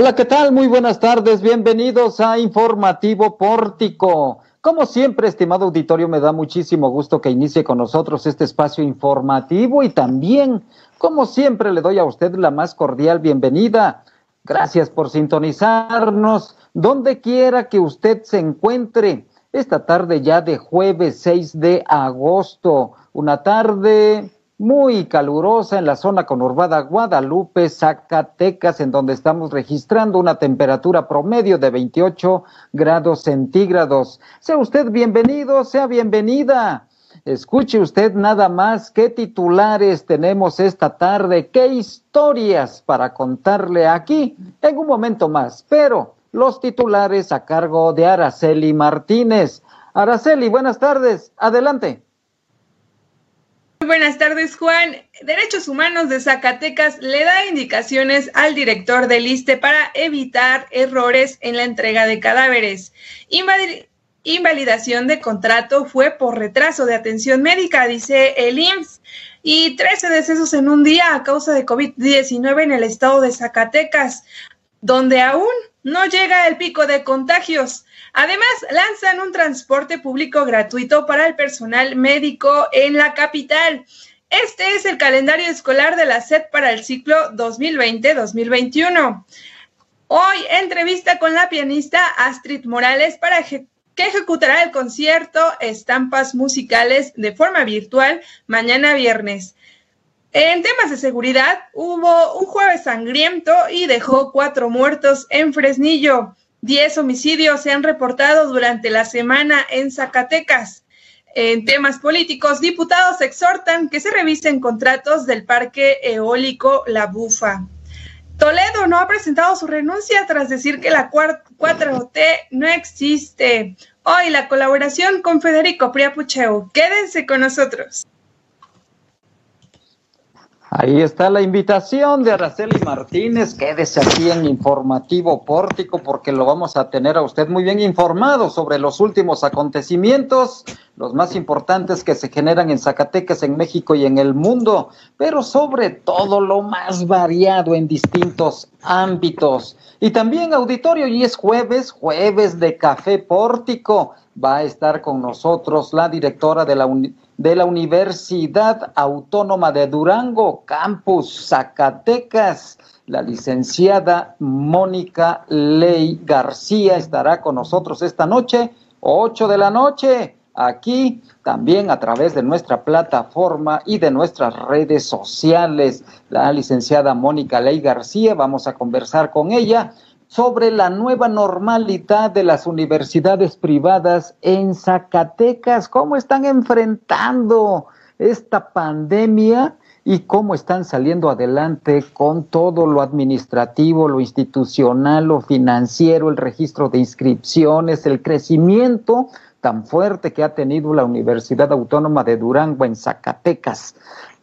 Hola, ¿qué tal? Muy buenas tardes. Bienvenidos a Informativo Pórtico. Como siempre, estimado auditorio, me da muchísimo gusto que inicie con nosotros este espacio informativo y también, como siempre, le doy a usted la más cordial bienvenida. Gracias por sintonizarnos donde quiera que usted se encuentre esta tarde ya de jueves 6 de agosto. Una tarde muy calurosa en la zona conurbada Guadalupe, Zacatecas, en donde estamos registrando una temperatura promedio de 28 grados centígrados. Sea usted bienvenido, sea bienvenida. Escuche usted nada más qué titulares tenemos esta tarde, qué historias para contarle aquí en un momento más. Pero los titulares a cargo de Araceli Martínez. Araceli, buenas tardes. Adelante. Buenas tardes, Juan. Derechos Humanos de Zacatecas le da indicaciones al director del ISTE para evitar errores en la entrega de cadáveres. invalidación de contrato fue por retraso de atención médica, dice el IMSS. Y 13 decesos en un día a causa de COVID-19 en el estado de Zacatecas, donde aún no llega el pico de contagios. Además, lanzan un transporte público gratuito para el personal médico en la capital. Este es el calendario escolar de la SED para el ciclo 2020-2021. Hoy, entrevista con la pianista Astrid Morales para que ejecutará el concierto Estampas Musicales de forma virtual mañana viernes. En temas de seguridad, hubo un jueves sangriento y dejó cuatro muertos en Fresnillo. Diez homicidios se han reportado durante la semana en Zacatecas. En temas políticos, diputados exhortan que se revisen contratos del parque eólico La Bufa. Toledo no ha presentado su renuncia tras decir que la 4T no existe. Hoy la colaboración con Federico Priapucheu. Quédense con nosotros. Ahí está la invitación de Araceli Martínez. Quédese aquí en Informativo Pórtico porque lo vamos a tener a usted muy bien informado sobre los últimos acontecimientos, los más importantes que se generan en Zacatecas, en México y en el mundo, pero sobre todo lo más variado en distintos ámbitos. Y también auditorio, y es jueves, jueves de Café Pórtico. Va a estar con nosotros la directora de la de la Universidad Autónoma de Durango, Campus Zacatecas. La licenciada Mónica Ley García estará con nosotros esta noche, 8 de la noche, aquí también a través de nuestra plataforma y de nuestras redes sociales. La licenciada Mónica Ley García, vamos a conversar con ella sobre la nueva normalidad de las universidades privadas en Zacatecas, cómo están enfrentando esta pandemia y cómo están saliendo adelante con todo lo administrativo, lo institucional, lo financiero, el registro de inscripciones, el crecimiento tan fuerte que ha tenido la Universidad Autónoma de Durango en Zacatecas.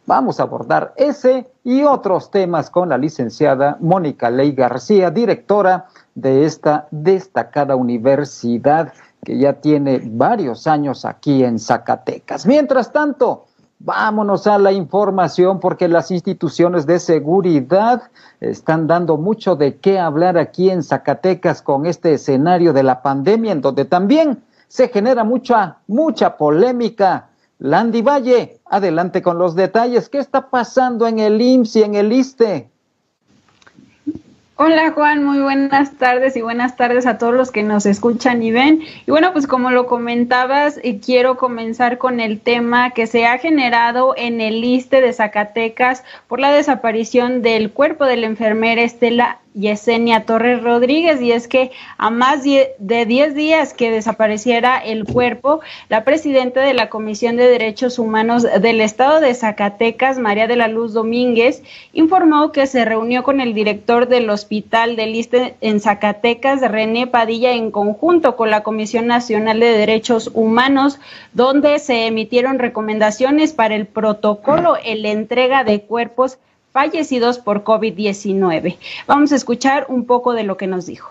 Vamos a abordar ese y otros temas con la licenciada Mónica Ley García, directora de esta destacada universidad que ya tiene varios años aquí en Zacatecas. Mientras tanto, vámonos a la información porque las instituciones de seguridad están dando mucho de qué hablar aquí en Zacatecas con este escenario de la pandemia en donde también se genera mucha, mucha polémica Landy Valle, adelante con los detalles. ¿Qué está pasando en el IMSS y en el ISTE? Hola Juan, muy buenas tardes y buenas tardes a todos los que nos escuchan y ven. Y bueno, pues como lo comentabas, eh, quiero comenzar con el tema que se ha generado en el ISTE de Zacatecas por la desaparición del cuerpo de la enfermera Estela Yesenia Torres Rodríguez y es que a más de 10 días que desapareciera el cuerpo, la presidenta de la Comisión de Derechos Humanos del Estado de Zacatecas, María de la Luz Domínguez, informó que se reunió con el director del Hospital del Liste en Zacatecas, René Padilla, en conjunto con la Comisión Nacional de Derechos Humanos, donde se emitieron recomendaciones para el protocolo en la entrega de cuerpos fallecidos por COVID-19. Vamos a escuchar un poco de lo que nos dijo.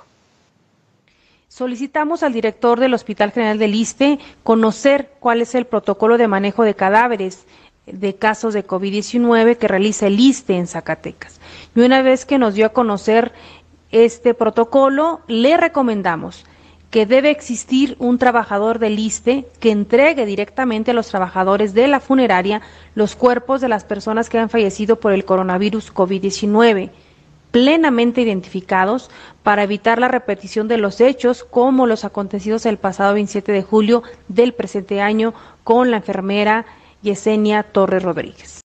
Solicitamos al director del Hospital General del ISTE conocer cuál es el protocolo de manejo de cadáveres de casos de COVID-19 que realiza el ISTE en Zacatecas. Y una vez que nos dio a conocer este protocolo, le recomendamos que debe existir un trabajador del ISTE que entregue directamente a los trabajadores de la funeraria los cuerpos de las personas que han fallecido por el coronavirus COVID-19 plenamente identificados para evitar la repetición de los hechos como los acontecidos el pasado 27 de julio del presente año con la enfermera Yesenia Torres Rodríguez.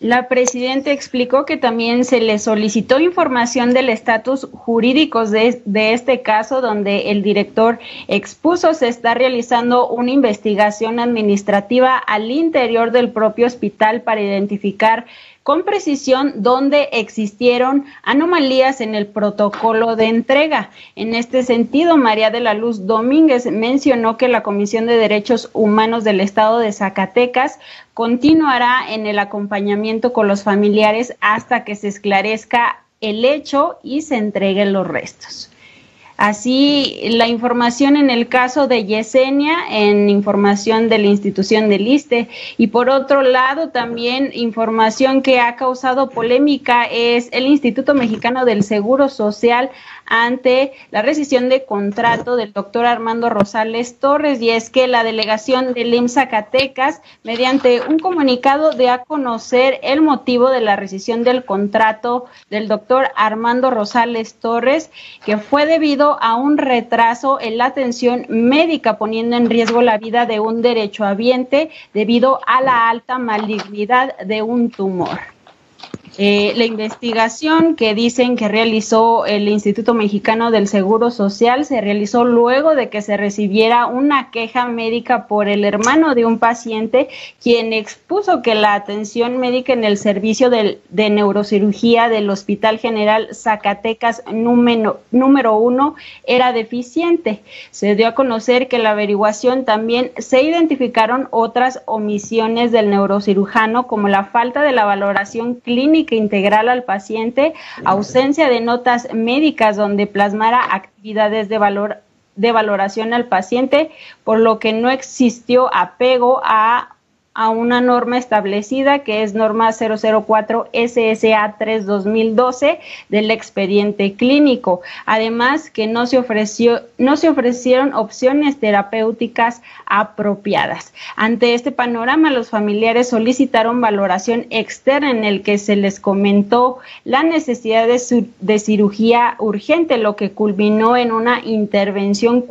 La presidenta explicó que también se le solicitó información del estatus jurídico de, de, este caso, donde el director expuso se está realizando una investigación administrativa al interior del propio hospital para identificar con precisión dónde existieron anomalías en el protocolo de entrega. En este sentido, María de la Luz Domínguez mencionó que la Comisión de Derechos Humanos del Estado de Zacatecas continuará en el acompañamiento con los familiares hasta que se esclarezca el hecho y se entreguen los restos. Así, la información en el caso de Yesenia, en información de la institución del ISTE. Y por otro lado, también información que ha causado polémica es el Instituto Mexicano del Seguro Social ante la rescisión de contrato del doctor Armando Rosales Torres y es que la delegación del IMSS Zacatecas, mediante un comunicado, de a conocer el motivo de la rescisión del contrato del doctor Armando Rosales Torres, que fue debido a un retraso en la atención médica, poniendo en riesgo la vida de un derechohabiente debido a la alta malignidad de un tumor. Eh, la investigación que dicen que realizó el Instituto Mexicano del Seguro Social se realizó luego de que se recibiera una queja médica por el hermano de un paciente, quien expuso que la atención médica en el servicio de, neurocirugía del Hospital General Zacatecas número, número uno era deficiente. Se dio a conocer que la averiguación también se identificaron otras omisiones del neurocirujano, como la falta de la valoración clínica integral al paciente, ausencia de notas médicas donde plasmara actividades de valor de valoración al paciente, por lo que no existió apego a a una norma establecida que es norma 004 SSA 3 2012 del expediente clínico. Además que no se ofreció no se ofrecieron opciones terapéuticas apropiadas. Ante este panorama los familiares solicitaron valoración externa en el que se les comentó la necesidad de, de cirugía urgente, lo que culminó en una intervención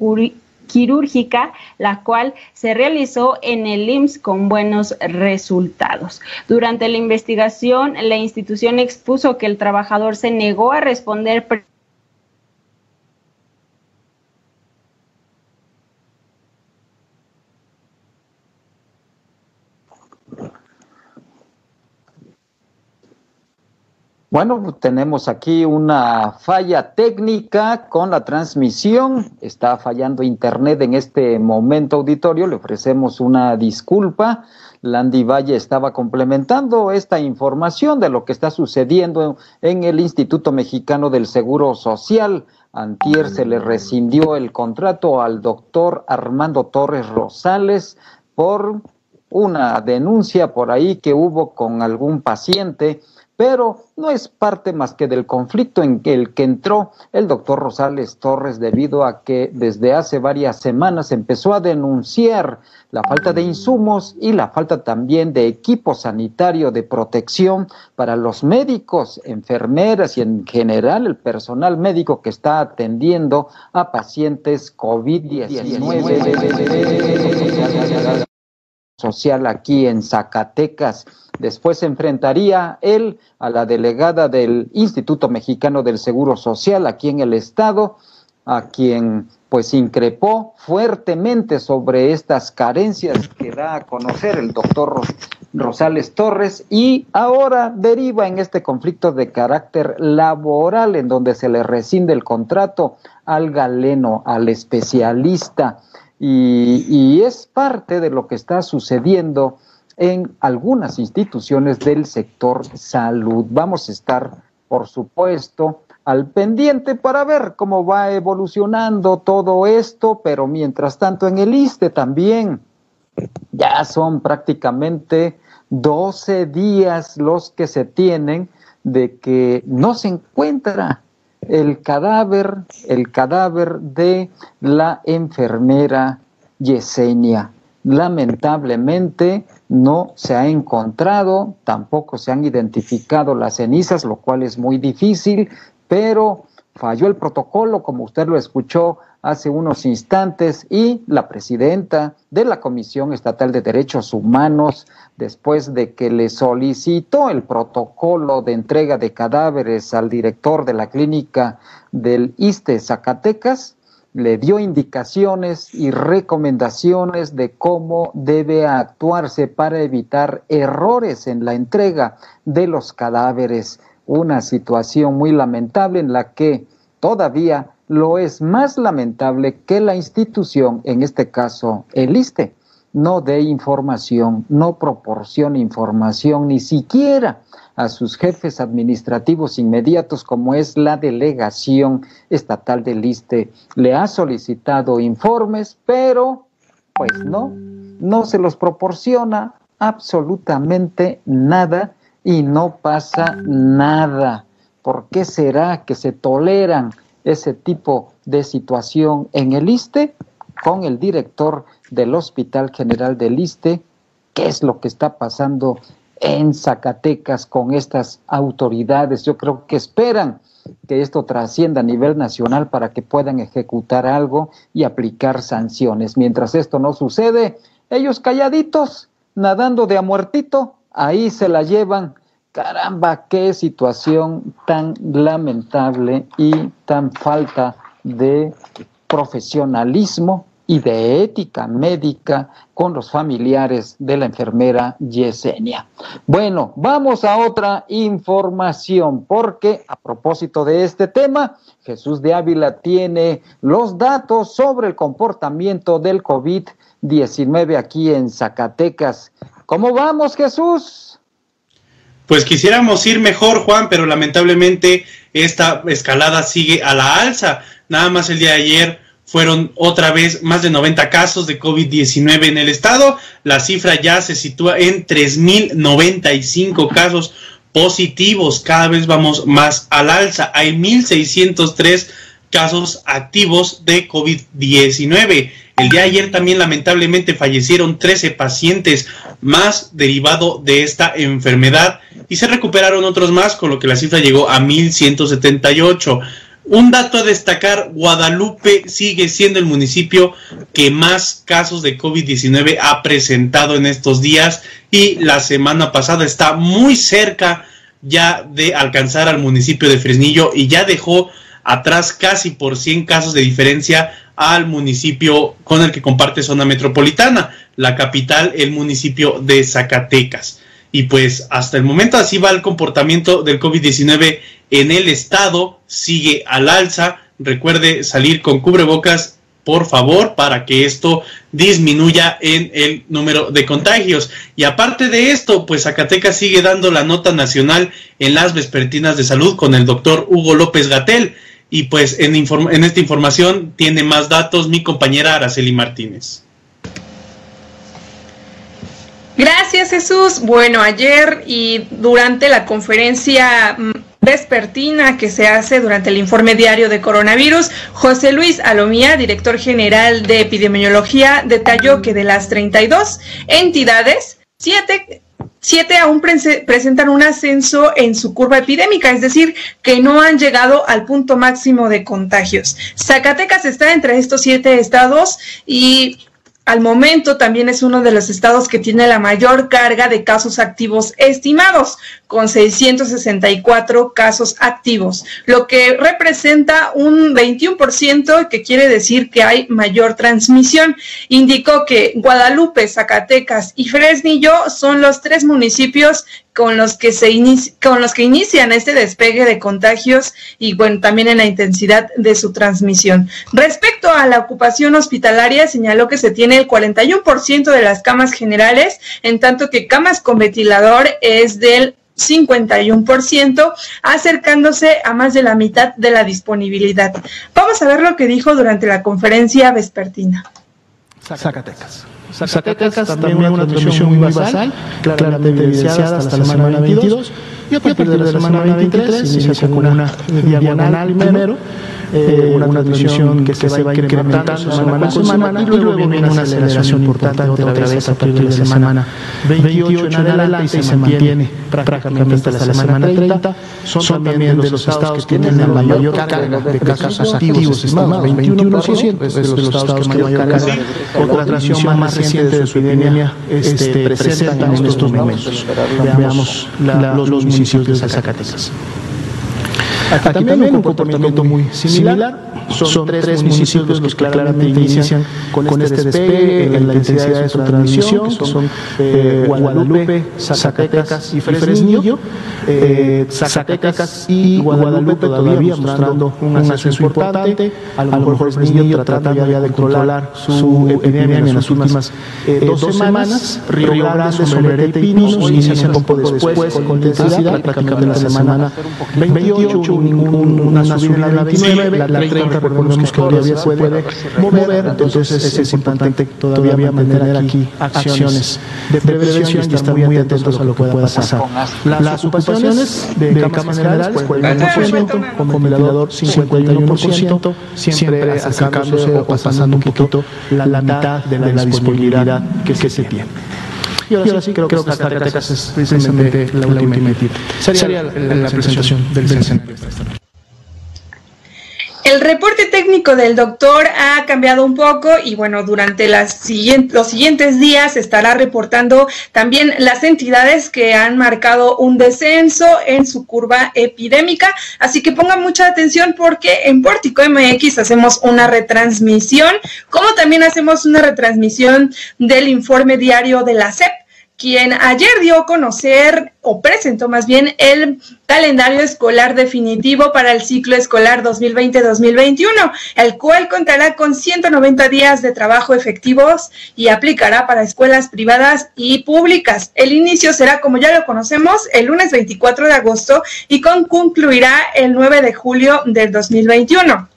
quirúrgica, la cual se realizó en el IMSS con buenos resultados. Durante la investigación, la institución expuso que el trabajador se negó a responder Bueno, tenemos aquí una falla técnica con la transmisión. Está fallando Internet en este momento auditorio. Le ofrecemos una disculpa. Landy Valle estaba complementando esta información de lo que está sucediendo en el Instituto Mexicano del Seguro Social. Antier se le rescindió el contrato al doctor Armando Torres Rosales por una denuncia por ahí que hubo con algún paciente pero no es parte más que del conflicto en el que entró el doctor Rosales Torres debido a que desde hace varias semanas empezó a denunciar la falta de insumos y la falta también de equipo sanitario de protección para los médicos, enfermeras y en general el personal médico que está atendiendo a pacientes COVID-19 social aquí en Zacatecas. Después se enfrentaría él a la delegada del Instituto Mexicano del Seguro Social aquí en el estado, a quien pues increpó fuertemente sobre estas carencias que da a conocer el doctor Rosales Torres y ahora deriva en este conflicto de carácter laboral en donde se le rescinde el contrato al galeno, al especialista. Y, es parte de lo que está sucediendo en algunas instituciones del sector salud. Vamos a estar, por supuesto, al pendiente para ver cómo va evolucionando todo esto, pero mientras tanto en el ISTE también ya son prácticamente 12 días los que se tienen de que no se encuentra el cadáver, el cadáver de la enfermera Yesenia. Lamentablemente no se ha encontrado, tampoco se han identificado las cenizas, lo cual es muy difícil, pero falló el protocolo, como usted lo escuchó hace unos instantes, y la presidenta de la Comisión Estatal de Derechos Humanos, después de que le solicitó el protocolo de entrega de cadáveres al director de la clínica del ISTE Zacatecas, le dio indicaciones y recomendaciones de cómo debe actuarse para evitar errores en la entrega de los cadáveres. Una situación muy lamentable en la que todavía lo es más lamentable que la institución, en este caso el ISTE, no dé información, no proporcione información ni siquiera a sus jefes administrativos inmediatos, como es la delegación estatal del ISTE. Le ha solicitado informes, pero pues no, no se los proporciona absolutamente nada y no pasa nada. ¿Por qué será que se toleran ese tipo de situación en el ISTE con el director del Hospital General del ISTE? ¿Qué es lo que está pasando en Zacatecas con estas autoridades. Yo creo que esperan que esto trascienda a nivel nacional para que puedan ejecutar algo y aplicar sanciones. Mientras esto no sucede, ellos calladitos, nadando de a muertito, ahí se la llevan. Caramba, qué situación tan lamentable y tan falta de profesionalismo y de ética médica con los familiares de la enfermera Yesenia. Bueno, vamos a otra información, porque a propósito de este tema, Jesús de Ávila tiene los datos sobre el comportamiento del COVID-19 aquí en Zacatecas. ¿Cómo vamos, Jesús? Pues quisiéramos ir mejor, Juan, pero lamentablemente esta escalada sigue a la alza. Nada más el día de ayer fueron otra vez más de 90 casos de COVID-19 en el estado. La cifra ya se sitúa en 3.095 casos positivos. Cada vez vamos más al alza. Hay 1.603 casos activos de COVID-19. El día de ayer también lamentablemente fallecieron 13 pacientes más derivado de esta enfermedad y se recuperaron otros más, con lo que la cifra llegó a 1.178. Un dato a destacar, Guadalupe sigue siendo el municipio que más casos de COVID-19 ha presentado en estos días y la semana pasada está muy cerca ya de alcanzar al municipio de Fresnillo y ya dejó atrás casi por 100 casos de diferencia al municipio con el que comparte zona metropolitana, la capital, el municipio de Zacatecas. Y pues hasta el momento así va el comportamiento del COVID-19 en el estado, sigue al alza. Recuerde salir con cubrebocas, por favor, para que esto disminuya en el número de contagios. Y aparte de esto, pues Zacatecas sigue dando la nota nacional en las vespertinas de salud con el doctor Hugo López Gatel. Y pues en, en esta información tiene más datos mi compañera Araceli Martínez. Gracias Jesús. Bueno, ayer y durante la conferencia mm, vespertina que se hace durante el informe diario de coronavirus, José Luis Alomía, director general de epidemiología, detalló que de las 32 entidades, siete siete aún presentan un ascenso en su curva epidémica, es decir, que no han llegado al punto máximo de contagios. Zacatecas está entre estos siete estados y al momento también es uno de los estados que tiene la mayor carga de casos activos estimados, con 664 casos activos, lo que representa un 21%, que quiere decir que hay mayor transmisión. Indicó que Guadalupe, Zacatecas y Fresnillo son los tres municipios con los que se con los que inician este despegue de contagios y bueno, también en la intensidad de su transmisión. Respecto a la ocupación hospitalaria, señaló que se tiene el 41% de las camas generales, en tanto que camas con ventilador es del 51%, acercándose a más de la mitad de la disponibilidad. Vamos a ver lo que dijo durante la conferencia vespertina. Zacatecas. Zacatecas, también una transmisión muy basal, claramente evidenciada hasta la semana 22 Y a partir de la semana 23 inicia con una diagonal primero, eh, una transmisión que se va incrementando semana con semana y luego viene una aceleración importante otra vez a partir de la semana 28 en adelante y se mantiene prácticamente hasta la semana 30. Son también de los estados que tienen la mayor carga de casos activos estimados, 21%, es de los estados que mayor carga. Otra transmisión más reciente de su epidemia este, presentan en estos momentos. Veamos la, los municipios de Zacatecas. Aquí también un comportamiento muy similar. Son, tres municipios los que claramente inician con, este despegue en la intensidad de su transmisión, que son eh, Guadalupe, Zacatecas y Fresnillo. Eh, Zacatecas y Guadalupe todavía mostrando un ascenso importante. A lo mejor Fresnillo tratando ya de controlar su epidemia en las últimas eh, dos semanas. Río Grande, Sombrerete y Pinos inician un poco después con intensidad, prácticamente en la semana 28 una subida en la 29, la, 30 recordemos que todavía se puede mover, entonces es, importante todavía mantener aquí acciones de prevención y estar muy atentos a lo que pueda pasar. Las ocupaciones de camas generales, 41%, con ventilador 51%, siempre acercándose o pasando un poquito la mitad de la disponibilidad que se tiene. Y ahora, sí, creo, que Zacatecas es precisamente la última etapa. Sería, la, presentación del escenario. El reporte técnico del doctor ha cambiado un poco y bueno, durante los siguientes días estará reportando también las entidades que han marcado un descenso en su curva epidémica. Así que pongan mucha atención porque en Pórtico MX hacemos una retransmisión, como también hacemos una retransmisión del informe diario de la CEP quien ayer dio a conocer o presentó más bien el calendario escolar definitivo para el ciclo escolar 2020-2021, el cual contará con 190 días de trabajo efectivos y aplicará para escuelas privadas y públicas. El inicio será, como ya lo conocemos, el lunes 24 de agosto y concluirá el 9 de julio del 2021.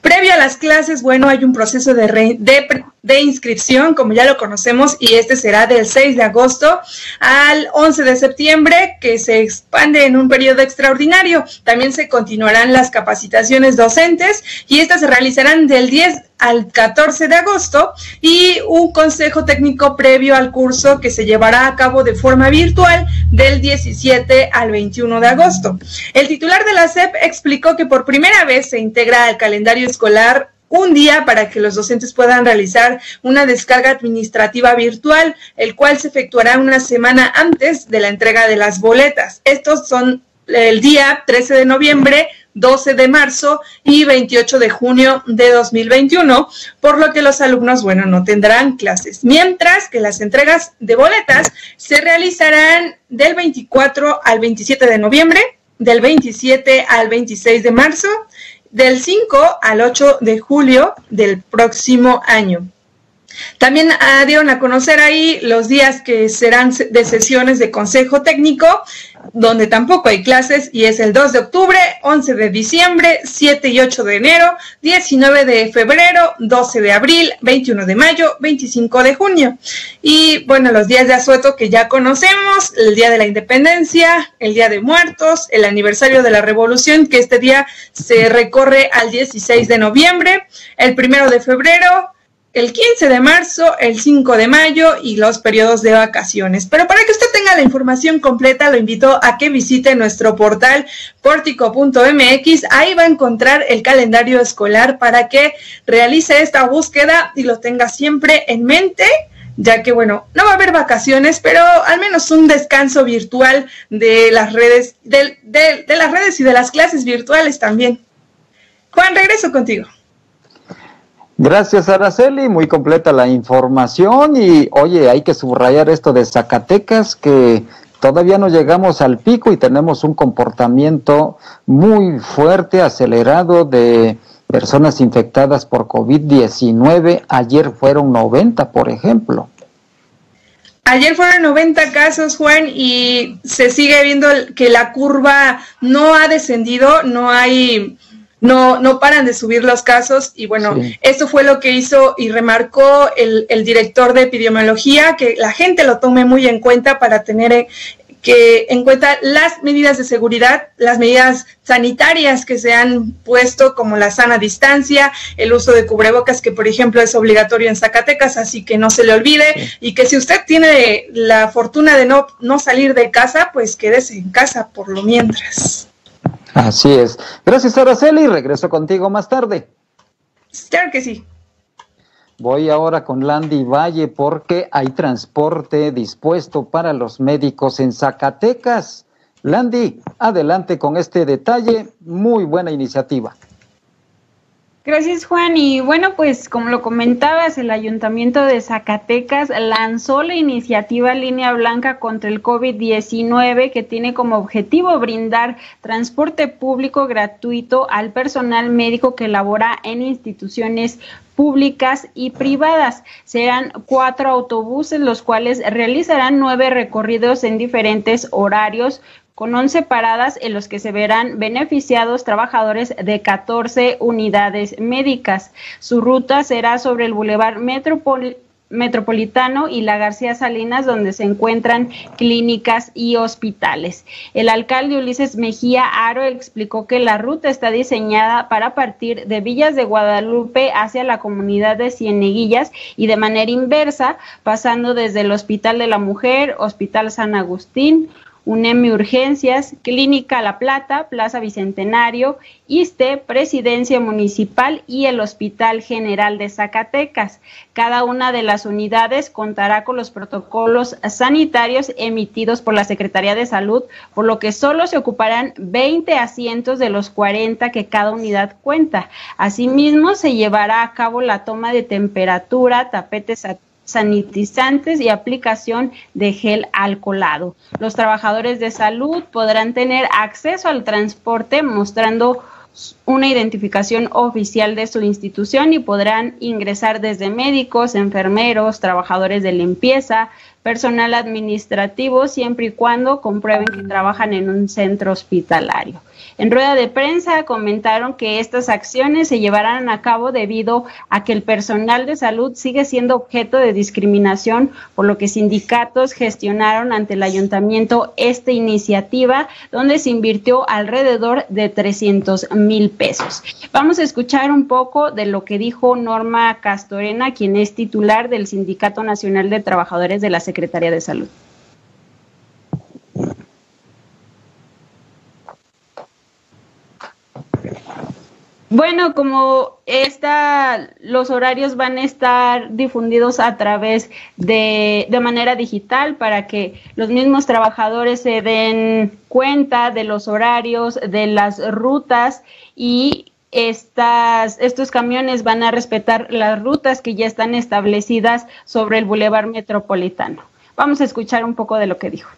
Previo a las clases, bueno, hay un proceso de, de, inscripción, como ya lo conocemos, y este será del 6 de agosto al 11 de septiembre, que se expande en un periodo extraordinario. También se continuarán las capacitaciones docentes y estas se realizarán del 10 al 14 de agosto y un consejo técnico previo al curso que se llevará a cabo de forma virtual del 17 al 21 de agosto. El titular de la SEP explicó que por primera vez se integra al calendario escolar un día para que los docentes puedan realizar una descarga administrativa virtual, el cual se efectuará una semana antes de la entrega de las boletas. Estos son el día 13 de noviembre, 12 de marzo y 28 de junio de 2021, por lo que los alumnos, bueno, no tendrán clases. Mientras que las entregas de boletas se realizarán del 24 al 27 de noviembre, del 27 al 26 de marzo, del 5 al 8 de julio del próximo año. También ah, dieron a conocer ahí los días que serán de sesiones de consejo técnico, donde tampoco hay clases, y es el 2 de octubre, 11 de diciembre, 7 y 8 de enero, 19 de febrero, 12 de abril, 21 de mayo, 25 de junio. Y bueno, los días de asueto que ya conocemos, el Día de la Independencia, el Día de Muertos, el aniversario de la Revolución, que este día se recorre al 16 de noviembre, el 1 de febrero, el 15 de marzo, el 5 de mayo y los periodos de vacaciones. Pero para que usted tenga la información completa, lo invito a que visite nuestro portal portico.mx. Ahí va a encontrar el calendario escolar para que realice esta búsqueda y lo tenga siempre en mente ya que bueno, no va a haber vacaciones, pero al menos un descanso virtual de las redes, de, de las redes y de las clases virtuales también. Juan, regreso contigo. Gracias, Araceli. Muy completa la información. Y oye, hay que subrayar esto de Zacatecas, que todavía no llegamos al pico y tenemos un comportamiento muy fuerte, acelerado de personas infectadas por COVID-19. Ayer fueron 90, por ejemplo. Ayer fueron 90 casos, Juan, y se sigue viendo que la curva no ha descendido, no hay no, no paran de subir los casos y bueno, esto fue lo que hizo y remarcó el, el, director de epidemiología, que la gente lo tome muy en cuenta para tener que en cuenta las medidas de seguridad, las medidas sanitarias que se han puesto, como la sana distancia, el uso de cubrebocas, que por ejemplo es obligatorio en Zacatecas, así que no se le olvide, y que si usted tiene la fortuna de no, no salir de casa, pues quédese en casa por lo mientras. Así es. Gracias, Araceli. Regreso contigo más tarde. Claro que sí. Voy ahora con Landy Valle porque hay transporte dispuesto para los médicos en Zacatecas. Landy, adelante con este detalle. Muy buena iniciativa. Gracias Juan y bueno pues como lo comentabas el ayuntamiento de Zacatecas lanzó la iniciativa Línea Blanca contra el COVID-19 que tiene como objetivo brindar transporte público gratuito al personal médico que labora en instituciones públicas y privadas. Serán cuatro autobuses, los cuales realizarán nueve recorridos en diferentes horarios con 11 paradas en los que se verán beneficiados trabajadores de 14 unidades médicas. Su ruta será sobre el Boulevard Metropolitano y la García Salinas, donde se encuentran clínicas y hospitales. El alcalde Ulises Mejía Aro explicó que la ruta está diseñada para partir de Villas de Guadalupe hacia la comunidad de Cieneguillas y de manera inversa, pasando desde el Hospital de la Mujer, Hospital San Agustín, UNEMI Urgencias, Clínica La Plata, Plaza Bicentenario, ISTE, Presidencia Municipal y el Hospital General de Zacatecas. Cada una de las unidades contará con los protocolos sanitarios emitidos por la Secretaría de Salud, por lo que solo se ocuparán 20 asientos de los 40 que cada unidad cuenta. Asimismo, se llevará a cabo la toma de temperatura, tapetes sanitizantes y aplicación de gel alcoholado. Los trabajadores de salud podrán tener acceso al transporte mostrando una identificación oficial de su institución y podrán ingresar desde médicos, enfermeros, trabajadores de limpieza, personal administrativo, siempre y cuando comprueben que trabajan en un centro hospitalario. En rueda de prensa comentaron que estas acciones se llevarán a cabo debido a que el personal de salud sigue siendo objeto de discriminación, por lo que sindicatos gestionaron ante el ayuntamiento esta iniciativa donde se invirtió alrededor de 300 mil pesos. Vamos a escuchar un poco de lo que dijo Norma Castorena, quien es titular del Sindicato Nacional de Trabajadores de la Secretaría de Salud. Bueno, como esta, los horarios van a estar difundidos a través de, de manera digital para que los mismos trabajadores se den cuenta de los horarios, de las rutas y estas, estos camiones van a respetar las rutas que ya están establecidas sobre el Boulevard Metropolitano. Vamos a escuchar un poco de lo que dijo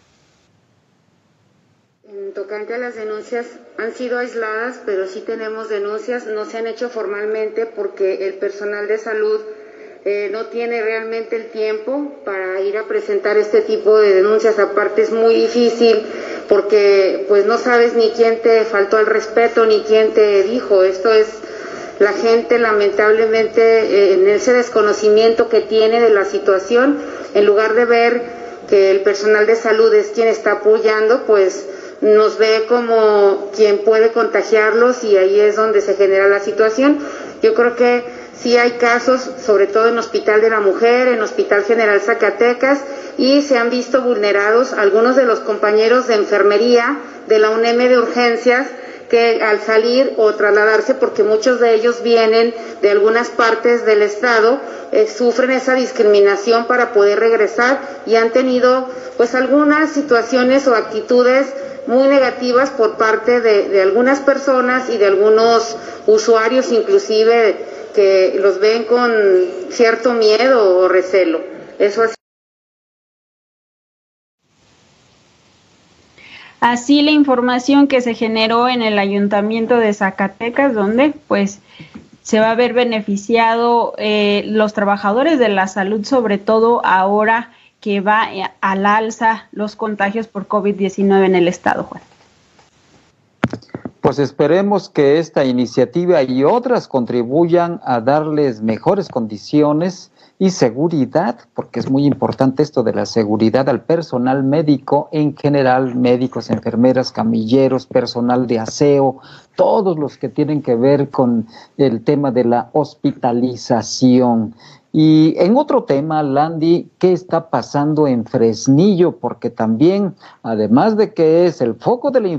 tocante a las denuncias han sido aisladas, pero sí tenemos denuncias, no se han hecho formalmente porque el personal de salud eh, no tiene realmente el tiempo para ir a presentar este tipo de denuncias. Aparte es muy difícil porque pues no sabes ni quién te faltó al respeto ni quién te dijo. Esto es la gente lamentablemente eh, en ese desconocimiento que tiene de la situación, en lugar de ver que el personal de salud es quien está apoyando, pues nos ve como quien puede contagiarlos y ahí es donde se genera la situación. Yo creo que sí hay casos, sobre todo en Hospital de la Mujer, en Hospital General Zacatecas, y se han visto vulnerados algunos de los compañeros de enfermería de la UNEM de urgencias que al salir o trasladarse, porque muchos de ellos vienen de algunas partes del Estado, eh, sufren esa discriminación para poder regresar y han tenido pues algunas situaciones o actitudes muy negativas por parte de, algunas personas y de algunos usuarios inclusive que los ven con cierto miedo o recelo. Eso es. Así la información que se generó en el ayuntamiento de Zacatecas, donde pues se va a ver beneficiado eh, los trabajadores de la salud, sobre todo ahora que va eh, al alza los contagios por COVID-19 en el estado, Juan. Pues esperemos que esta iniciativa y otras contribuyan a darles mejores condiciones y seguridad, porque es muy importante esto de la seguridad al personal médico en general, médicos, enfermeras, camilleros, personal de aseo, todos los que tienen que ver con el tema de la hospitalización. Y en otro tema, Landy, ¿qué está pasando en Fresnillo? Porque también, además de que es el foco de la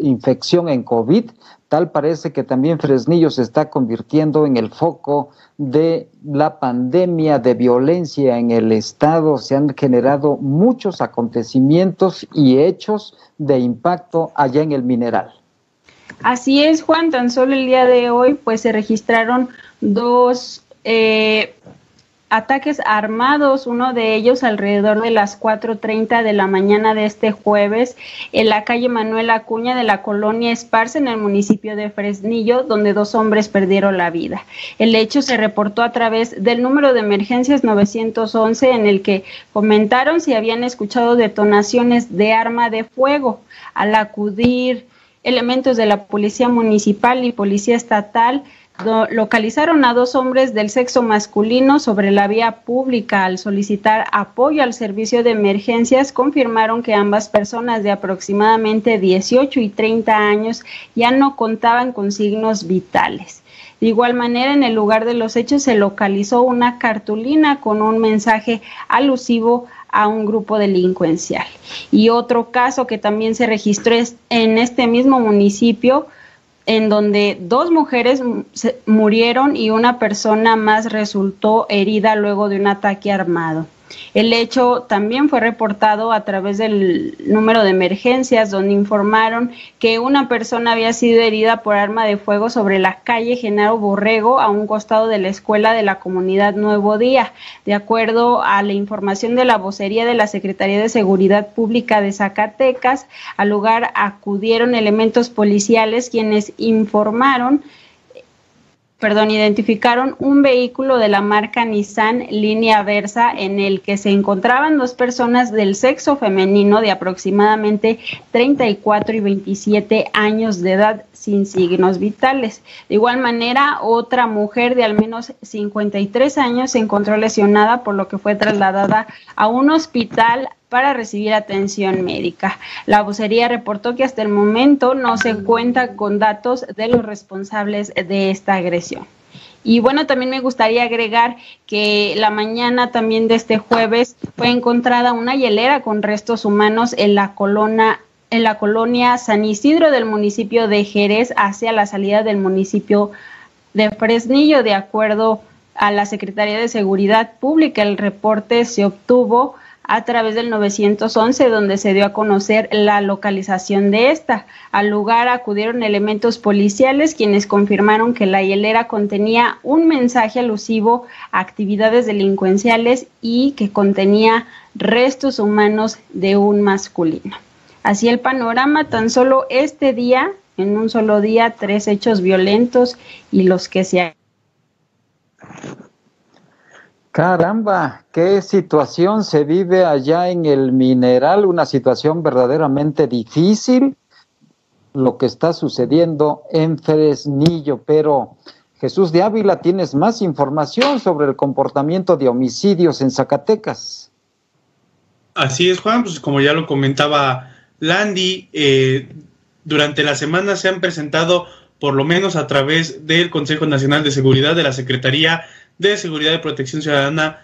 infección en COVID, tal parece que también Fresnillo se está convirtiendo en el foco de la pandemia de violencia en el Estado. Se han generado muchos acontecimientos y hechos de impacto allá en el mineral. Así es, Juan. Tan solo el día de hoy, pues se registraron dos eh, ataques armados, uno de ellos alrededor de las 4.30 de la mañana de este jueves en la calle Manuel Acuña de la colonia Esparce en el municipio de Fresnillo, donde dos hombres perdieron la vida. El hecho se reportó a través del número de emergencias 911 en el que comentaron si habían escuchado detonaciones de arma de fuego. Al acudir elementos de la Policía Municipal y Policía Estatal, localizaron a dos hombres del sexo masculino sobre la vía pública al solicitar apoyo al servicio de emergencias. Confirmaron que ambas personas de aproximadamente 18 y 30 años ya no contaban con signos vitales. De igual manera, en el lugar de los hechos se localizó una cartulina con un mensaje alusivo a un grupo delincuencial. Y otro caso que también se registró en este mismo municipio en donde dos mujeres murieron y una persona más resultó herida luego de un ataque armado. El hecho también fue reportado a través del número de emergencias, donde informaron que una persona había sido herida por arma de fuego sobre la calle Genaro Borrego, a un costado de la escuela de la comunidad Nuevo Día. De acuerdo a la información de la vocería de la Secretaría de Seguridad Pública de Zacatecas, al lugar acudieron elementos policiales quienes informaron perdón, identificaron un vehículo de la marca Nissan línea Versa en el que se encontraban dos personas del sexo femenino de aproximadamente 34 y 27 años de edad sin signos vitales. De igual manera, otra mujer de al menos 53 años se encontró lesionada por lo que fue trasladada a un hospital para recibir atención médica. La vocería reportó que hasta el momento no se cuenta con datos de los responsables de esta agresión. Y bueno, también me gustaría agregar que la mañana también de este jueves fue encontrada una hielera con restos humanos en la colonia en la colonia San Isidro del municipio de Jerez hacia la salida del municipio de Fresnillo, de acuerdo a la Secretaría de Seguridad Pública. El reporte se obtuvo a través del 911, donde se dio a conocer la localización de esta. Al lugar acudieron elementos policiales quienes confirmaron que la hielera contenía un mensaje alusivo a actividades delincuenciales y que contenía restos humanos de un masculino. Así el panorama, tan solo este día, en un solo día, tres hechos violentos y los que se Caramba, qué situación se vive allá en el mineral, una situación verdaderamente difícil, lo que está sucediendo en Fresnillo, pero Jesús de Ávila, tienes más información sobre el comportamiento de homicidios en Zacatecas. Así es, Juan, pues como ya lo comentaba Landy, eh, durante la semana se han presentado, por lo menos a través del Consejo Nacional de Seguridad de la Secretaría de Seguridad y Protección Ciudadana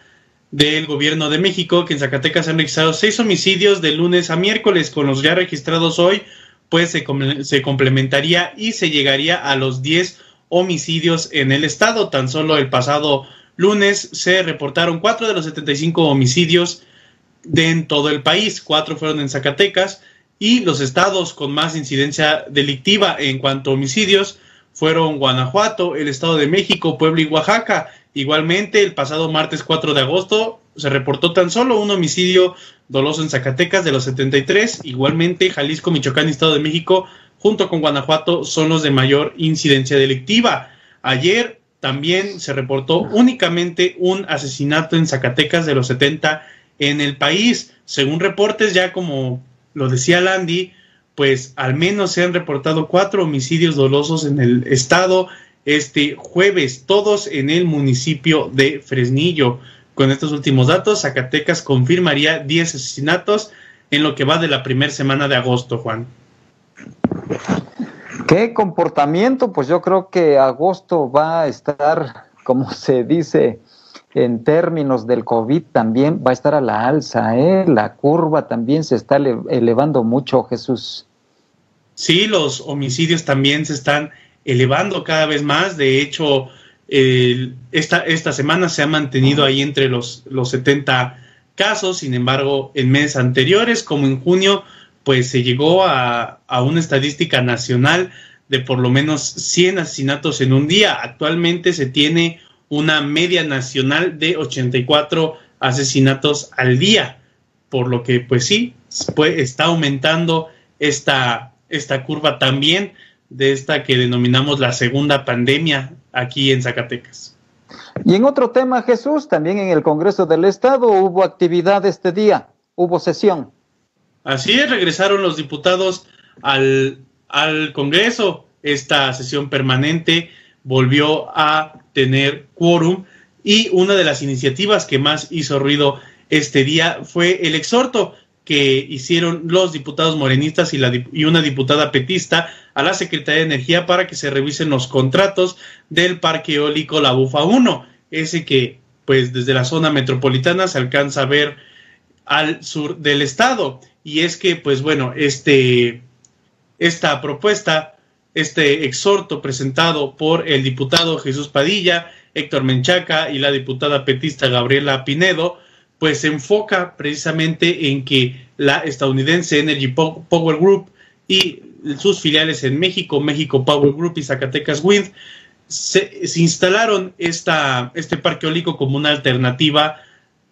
del Gobierno de México, que en Zacatecas han registrado seis homicidios de lunes a miércoles, con los ya registrados hoy, pues se, se complementaría y se llegaría a los diez homicidios en el estado. Tan solo el pasado lunes se reportaron cuatro de los 75 homicidios de en todo el país, cuatro fueron en Zacatecas y los estados con más incidencia delictiva en cuanto a homicidios fueron Guanajuato, el Estado de México, Puebla y Oaxaca. Igualmente, el pasado martes 4 de agosto se reportó tan solo un homicidio doloso en Zacatecas de los 73. Igualmente, Jalisco, Michoacán y Estado de México, junto con Guanajuato, son los de mayor incidencia delictiva. Ayer también se reportó únicamente un asesinato en Zacatecas de los 70 en el país. Según reportes, ya como lo decía Landy, pues al menos se han reportado cuatro homicidios dolosos en el estado este jueves, todos en el municipio de Fresnillo. con estos últimos datos, Zacatecas confirmaría 10 asesinatos en lo que va de la primera semana de agosto, Juan. ¿Qué comportamiento? Pues yo creo que agosto va a estar, como se dice en términos del COVID, también va a estar a la alza, ¿eh? La curva también se está elevando mucho, Jesús. Sí, los homicidios también se están elevando cada vez más. De hecho, esta, esta semana se ha mantenido ahí entre los, los 70 casos. Sin embargo, en meses anteriores, como en junio, pues se llegó a, una estadística nacional de por lo menos 100 asesinatos en un día. Actualmente se tiene una media nacional de 84 asesinatos al día, por lo que pues sí, pues, está aumentando esta, esta curva también de esta que denominamos la segunda pandemia aquí en Zacatecas. Y en otro tema, Jesús, también en el Congreso del Estado hubo actividad este día, hubo sesión. Así es, regresaron los diputados al, al Congreso. Esta sesión permanente volvió a tener quórum y una de las iniciativas que más hizo ruido este día fue el exhorto que hicieron los diputados morenistas y, la, y una diputada petista a la Secretaría de Energía para que se revisen los contratos del parque eólico La Bufa 1, ese que pues desde la zona metropolitana se alcanza a ver al sur del estado. Y es que, pues bueno, este, esta propuesta, este exhorto presentado por el diputado Jesús Padilla, Héctor Menchaca y la diputada petista Gabriela Pinedo, pues se enfoca precisamente en que la estadounidense Energy Power Group y sus filiales en México, México Power Group y Zacatecas Wind, se, instalaron esta, este parque eólico como una alternativa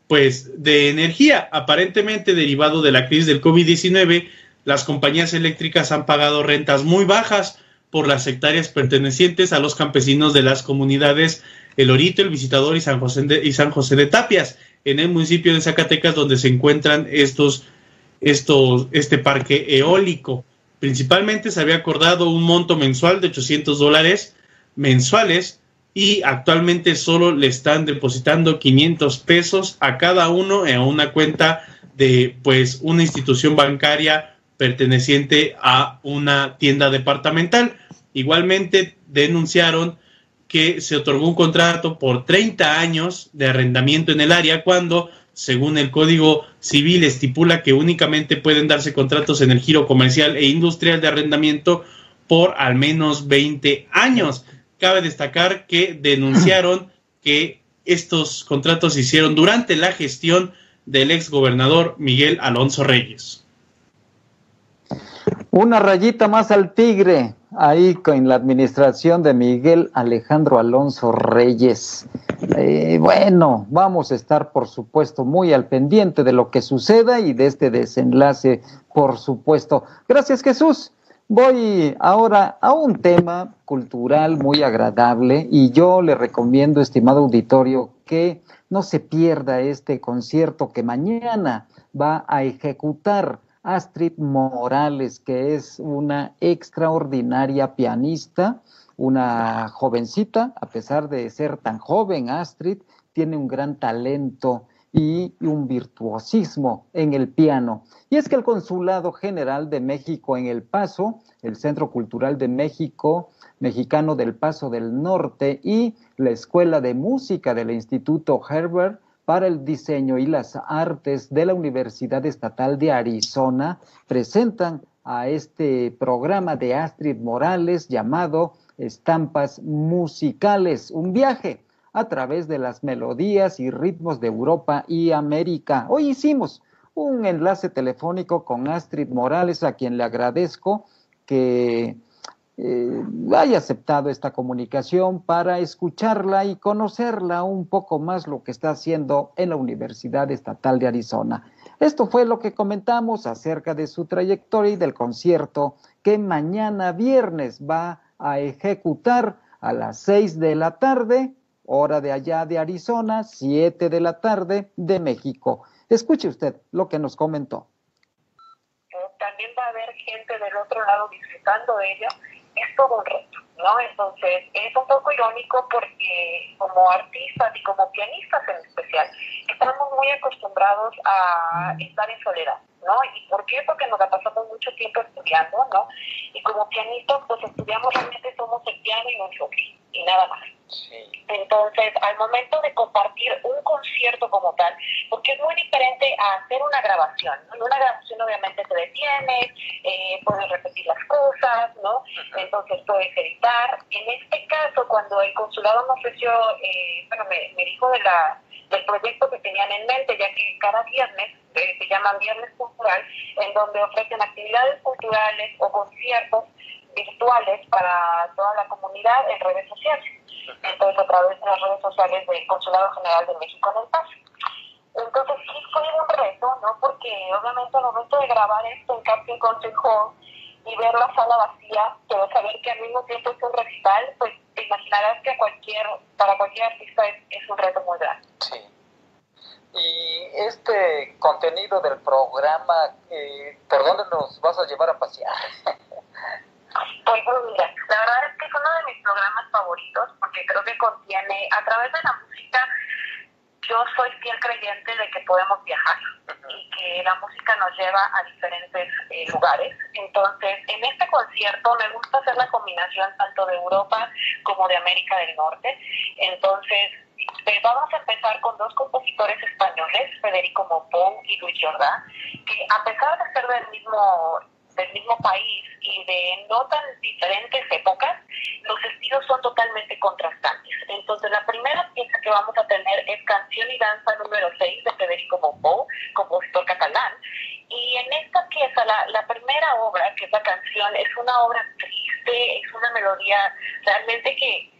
pues de energía, aparentemente derivado de la crisis del COVID-19, las compañías eléctricas han pagado rentas muy bajas por las hectáreas pertenecientes a los campesinos de las comunidades El Orito, El Visitador y San José de, Tapias, en el municipio de Zacatecas, donde se encuentran estos, estos, este parque eólico. Principalmente se había acordado un monto mensual de 800 dólares mensuales y actualmente solo le están depositando 500 pesos a cada uno en una cuenta de pues una institución bancaria perteneciente a una tienda departamental. Igualmente denunciaron que se otorgó un contrato por 30 años de arrendamiento en el área cuando, según el Código Civil, estipula que únicamente pueden darse contratos en el giro comercial e industrial de arrendamiento por al menos 20 años cabe destacar que denunciaron que estos contratos se hicieron durante la gestión del ex gobernador Miguel Alonso Reyes. Una rayita más al tigre, ahí con la administración de Miguel Alejandro Alonso Reyes. Eh, bueno, vamos a estar, por supuesto, muy al pendiente de lo que suceda y de este desenlace, por supuesto. Gracias, Jesús. Voy ahora a un tema cultural muy agradable y yo le recomiendo, estimado auditorio, que no se pierda este concierto que mañana va a ejecutar Astrid Morales, que es una extraordinaria pianista, una jovencita, a pesar de ser tan joven, Astrid tiene un gran talento y un virtuosismo en el piano. Y es que el Consulado General de México en El Paso, el Centro Cultural de México, Mexicano del Paso del Norte y la Escuela de Música del Instituto Herbert para el Diseño y las Artes de la Universidad Estatal de Arizona presentan a este programa de Astrid Morales llamado Estampas Musicales, un viaje a través de las melodías y ritmos de Europa y América. Hoy hicimos un enlace telefónico con Astrid Morales, a quien le agradezco que eh, haya aceptado esta comunicación para escucharla y conocerla un poco más lo que está haciendo en la Universidad Estatal de Arizona. Esto fue lo que comentamos acerca de su trayectoria y del concierto que mañana viernes va a ejecutar a las seis de la tarde hora de allá de Arizona, 7 de la tarde de México. Escuche usted lo que nos comentó. También va a haber gente del otro lado disfrutando de ella. Es todo un reto. ¿no? Entonces, es un poco irónico porque como artistas y como pianistas en especial, estamos muy acostumbrados a estar en soledad, ¿no? ¿Y por qué? Porque nos la pasamos mucho tiempo estudiando, ¿no? Y como pianistas, pues estudiamos realmente somos el piano y nosotros, y nada más. Entonces, al momento de compartir un concierto como tal, porque es muy diferente a hacer una grabación, ¿no? En una grabación obviamente te detienes, eh, puedes repetir las cosas, ¿no? Entonces puedes editar. En este caso, cuando el consulado me ofreció, eh, bueno, me, me dijo de la, del proyecto que tenían en mente, ya que cada viernes eh, se llaman Viernes Cultural, en donde ofrecen actividades culturales o conciertos virtuales para toda la comunidad en redes sociales. Entonces, a través de las redes sociales del Consulado General de México en El Paso. Entonces, sí fue un reto, ¿no? Porque obviamente al momento de grabar esto en Camping Concert Hall y ver la sala vacía, pero saber que al mismo tiempo es un recital, pues te imaginarás que cualquier, para cualquier artista es, es un reto muy grande. Sí. Y este contenido del programa, eh, ¿por dónde nos vas a llevar a pasear? Pues mira, la verdad es que es uno de mis programas favoritos porque creo que contiene, a través de la música, yo soy fiel creyente de que podemos viajar y que la música nos lleva a diferentes eh, lugares. Entonces, en este concierto me gusta hacer la combinación tanto de Europa como de América del Norte. Entonces, eh, vamos a empezar con dos compositores españoles, Federico Mopón y Luis Jordá, que a pesar de ser del mismo del mismo país y de no tan diferentes épocas, los estilos son totalmente contrastantes. Entonces, la primera pieza que vamos a tener es Canción y Danza número 6 de Federico Mompou, compositor catalán. Y en esta pieza, la, la primera obra, que es la canción, es una obra triste, es una melodía realmente que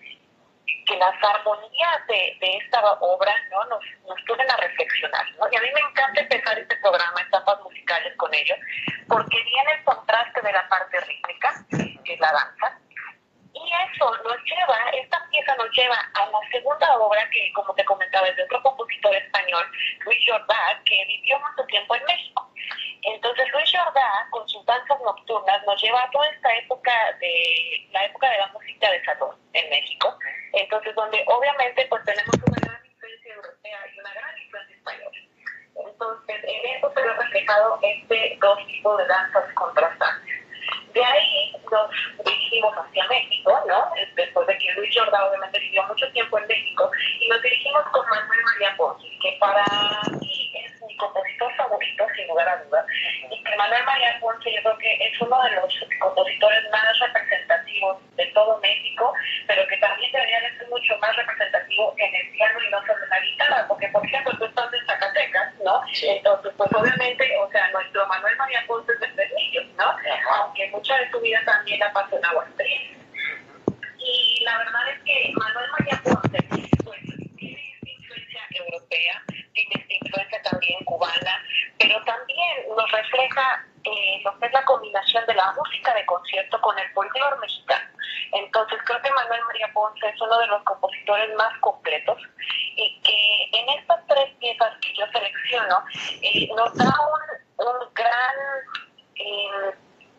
que las armonías de, de esta obra ¿no? nos, nos ponen a reflexionar. ¿no? Y a mí me encanta empezar este programa, etapas musicales con ellos, porque viene el contraste de la parte rítmica, que es la danza, y eso nos lleva, esta pieza nos lleva a la segunda obra que, como te comentaba, es de otro compositor español, Luis Jordá, que vivió mucho tiempo en México. Entonces Luis Jordá, con sus danzas nocturnas, nos lleva a toda esta época de la época de la música de salón en México. Entonces, donde obviamente pues tenemos una gran influencia europea y una gran influencia española. Entonces, en eso se ve reflejado este dos tipos de danzas contrastantes. De ahí nos dirigimos hacia México, ¿no? Después de que Luis Jordá obviamente vivió mucho tiempo en México, y nos dirigimos con Manuel María Ponce, que para mí es mi compositor favorito, sin lugar a dudas, y que Manuel María Ponce yo creo que es uno de los compositores más representativos de todo México, pero que también debería de ser mucho más representativo en el piano y no solo en la guitarra, porque por ejemplo tú estás en Zacatecas, ¿no? Entonces, pues obviamente, o sea, nuestro Manuel María Ponce es de Aunque mucha de su vida también la pasó en Aguascalientes. Y la verdad es que Manuel María Ponce, pues, tiene esta influencia europea, tiene esta influencia también cubana, pero también nos refleja eh, lo es la combinación de la música de concierto con el folclore mexicano. Entonces creo que Manuel María Ponce es uno de los compositores más completos y que en estas tres piezas que yo selecciono eh, nos da un gran, eh,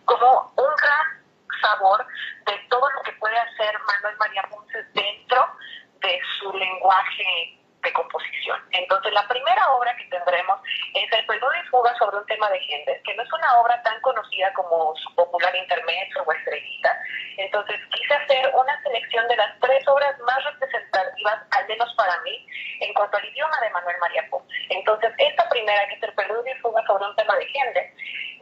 como un gran sabor de todo lo que puede hacer Manuel María Ponce dentro de su lenguaje de composición. Entonces, la primera obra que tendremos es El Preludio y Fuga sobre un tema de Händel, que no es una obra tan conocida como su popular intermedio o estrellita. Entonces, quise hacer una selección de las tres obras más representativas, al menos para mí, en cuanto al idioma de Manuel María Ponce. Entonces, esta primera, que es El Preludio y Fuga sobre un tema de Händel,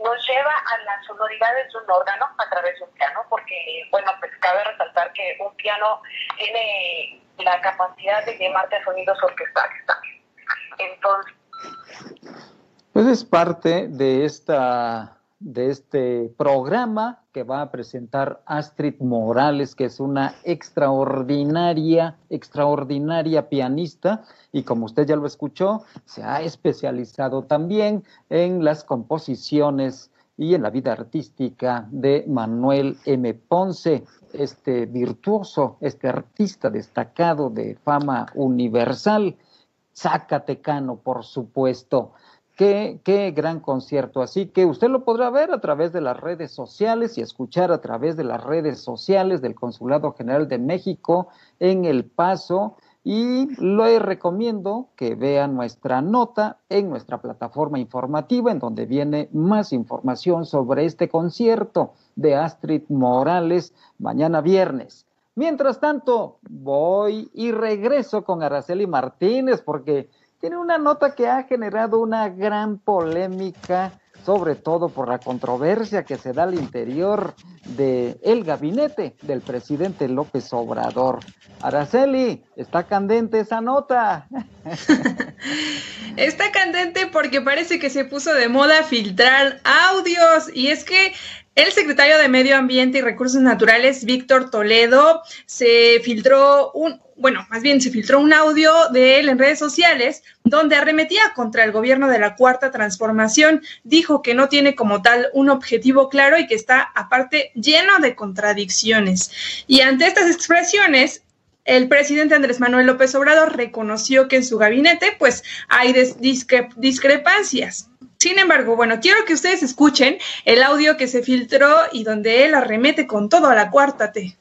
nos lleva a las sonoridades de un órgano a través de un piano, porque, bueno, pues cabe resaltar que un piano tiene la capacidad de llevarte a sonidos orquestales también. Entonces. Pues es parte de esta de este programa que va a presentar Astrid Morales, que es una extraordinaria, extraordinaria pianista y como usted ya lo escuchó, se ha especializado también en las composiciones y en la vida artística de Manuel M. Ponce, este virtuoso, este artista destacado de fama universal, zacatecano, por supuesto. Qué, gran concierto. Así que usted lo podrá ver a través de las redes sociales y escuchar a través de las redes sociales del Consulado General de México en El Paso. Y le recomiendo que vean nuestra nota en nuestra plataforma informativa, en donde viene más información sobre este concierto de Astrid Morales mañana viernes. Mientras tanto, voy y regreso con Araceli Martínez porque tiene una nota que ha generado una gran polémica, sobre todo por la controversia que se da al interior del el gabinete del presidente López Obrador. Araceli, está candente esa nota. está candente porque parece que se puso de moda filtrar audios y es que el secretario de Medio Ambiente y Recursos Naturales, Víctor Toledo, se filtró un, bueno, más bien se filtró un audio de él en redes sociales donde arremetía contra el gobierno de la Cuarta Transformación. Dijo que no tiene como tal un objetivo claro y que está aparte lleno de contradicciones. Y ante estas expresiones, el presidente Andrés Manuel López Obrador reconoció que en su gabinete pues hay discrepancias. Sin embargo, bueno, quiero que ustedes escuchen el audio que se filtró y donde él arremete con todo a la cuarta T.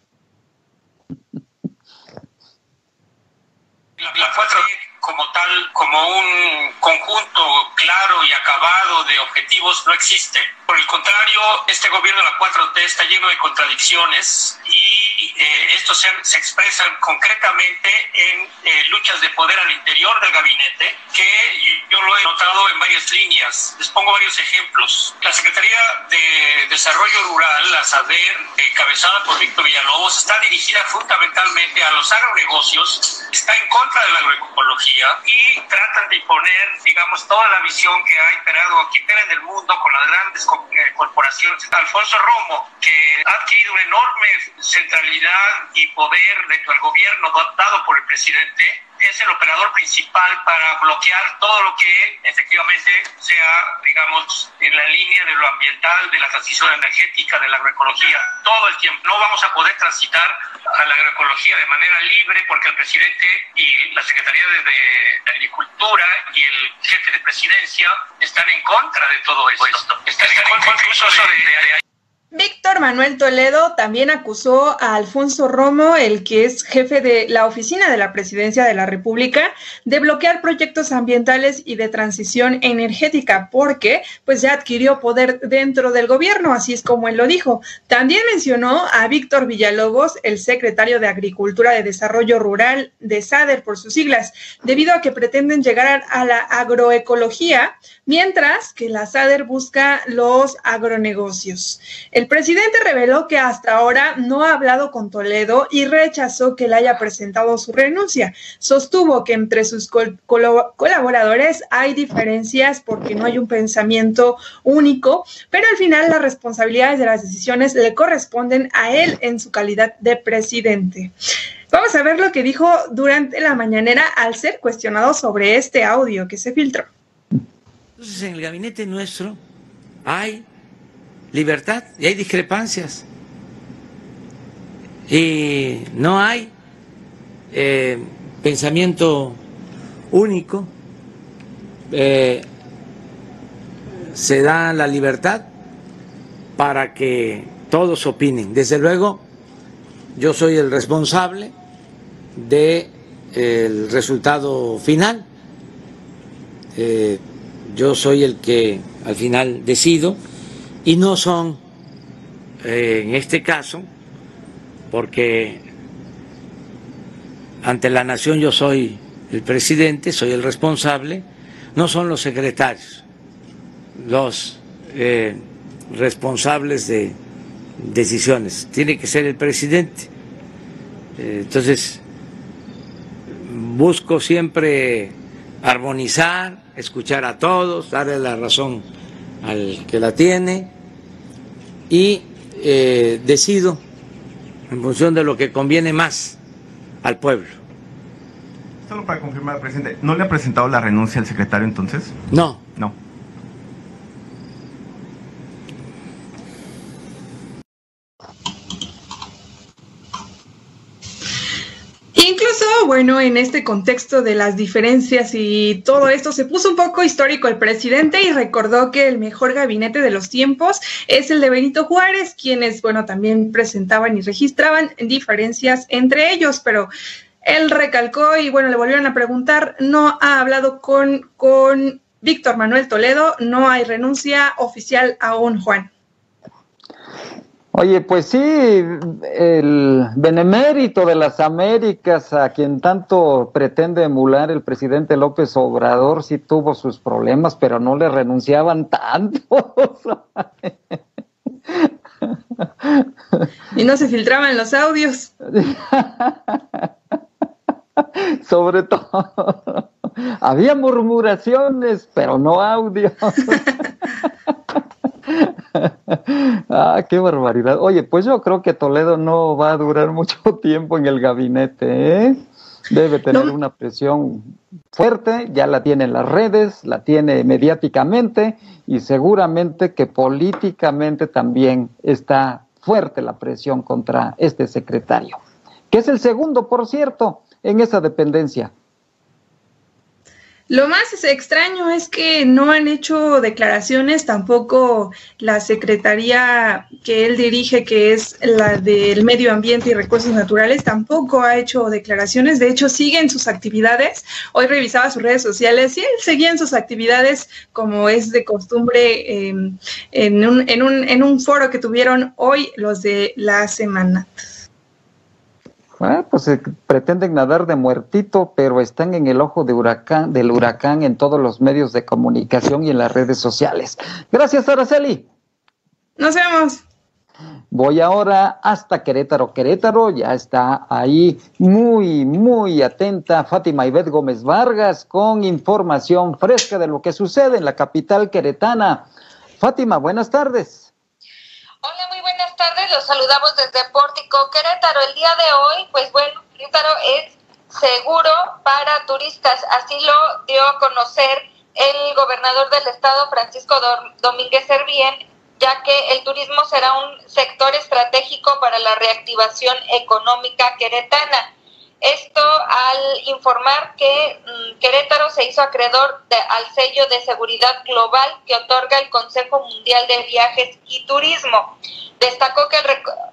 La, 4 como tal, como un conjunto claro y acabado de objetivos no existe. Por el contrario, este gobierno de la 4T está lleno de contradicciones y eh, estos se, se, expresan concretamente en eh, luchas de poder al interior del gabinete, que yo lo he notado en varias líneas. Les pongo varios ejemplos. La Secretaría de Desarrollo Rural, la SADER, encabezada por Víctor Villalobos, está dirigida fundamentalmente a los agronegocios, está en contra de la agroecología y tratan de imponer, digamos, toda la visión que ha imperado, impera en el mundo con las grandes eh, corporaciones. Alfonso Romo, que ha adquirido una enorme centralidad y poder dentro del gobierno dado por el presidente, es el operador principal para bloquear todo lo que efectivamente sea, digamos, en la línea de lo ambiental, de la transición energética, de la agroecología, todo el tiempo. No vamos a poder transitar a la agroecología de manera libre porque el presidente y la Secretaría de, Agricultura y el jefe de presidencia están en contra de todo esto. Están en contra incluso de Víctor Manuel Toledo también acusó a Alfonso Romo, el que es jefe de la oficina de la presidencia de la República, de bloquear proyectos ambientales y de transición energética, porque pues ya adquirió poder dentro del gobierno, así es como él lo dijo. También mencionó a Víctor Villalobos, el secretario de Agricultura de Desarrollo Rural de SADER por sus siglas, debido a que pretenden llegar a la agroecología, mientras que la SADER busca los agronegocios. El presidente reveló que hasta ahora no ha hablado con Toledo y rechazó que le haya presentado su renuncia. Sostuvo que entre sus colaboradores hay diferencias porque no hay un pensamiento único, pero al final las responsabilidades de las decisiones le corresponden a él en su calidad de presidente. Vamos a ver lo que dijo durante la mañanera al ser cuestionado sobre este audio que se filtró. Entonces, en el gabinete nuestro hay libertad y hay discrepancias. Y no hay eh, pensamiento único, eh, se da la libertad para que todos opinen. Desde luego, yo soy el responsable del el resultado final. Eh, yo soy el que al final decido y no son, eh, en este caso, porque ante la nación yo soy el presidente, soy el responsable, no son los secretarios los eh, responsables de decisiones, tiene que ser el presidente. Eh, entonces, busco siempre armonizar, escuchar a todos, darle la razón al que la tiene y eh, decido en función de lo que conviene más al pueblo. Solo para confirmar, presidente, ¿no le ha presentado la renuncia al secretario entonces? No. No. Incluso, bueno, en este contexto de las diferencias y todo esto, se puso un poco histórico el presidente y recordó que el mejor gabinete de los tiempos es el de Benito Juárez, quienes, bueno, también presentaban y registraban diferencias entre ellos, pero él recalcó y, bueno, le volvieron a preguntar, no ha hablado con, con Víctor Manuel Toledo, no hay renuncia oficial aún, Juan. Oye, pues sí, el benemérito de las Américas, a quien tanto pretende emular el presidente López Obrador, sí tuvo sus problemas, pero no le renunciaban tantos. y no se filtraban los audios. Sobre todo, había murmuraciones, pero no audio. ah, qué barbaridad. Oye, pues yo creo que Toledo no va a durar mucho tiempo en el gabinete, ¿eh? Debe tener una presión fuerte, ya la tiene en las redes, la tiene mediáticamente y seguramente que políticamente también está fuerte la presión contra este secretario, que es el segundo, por cierto, en esa dependencia. Lo más extraño es que no han hecho declaraciones, tampoco la secretaría que él dirige, que es la del Medio Ambiente y Recursos Naturales, tampoco ha hecho declaraciones. De hecho, siguen sus actividades. Hoy revisaba sus redes sociales y él seguía en sus actividades como es de costumbre em, en, un, en, un, en un foro que tuvieron hoy los de la semana. Ah, pues eh, pretenden nadar de muertito, pero están en el ojo de huracán, del huracán en todos los medios de comunicación y en las redes sociales. Gracias, Araceli. Nos vemos. Voy ahora hasta Querétaro. Querétaro ya está ahí muy, muy atenta Fátima Ibet Gómez Vargas con información fresca de lo que sucede en la capital queretana. Fátima, buenas tardes. Hola, muy buenas tardes. Los saludamos desde Pórtico Querétaro. El día de hoy, pues bueno, Querétaro es seguro para turistas. Así lo dio a conocer el gobernador del estado, Francisco Domínguez Servién, ya que el turismo será un sector estratégico para la reactivación económica queretana. Esto al informar que mm, Querétaro se hizo acreedor al sello de seguridad global que otorga el Consejo Mundial de Viajes y Turismo. Destacó que el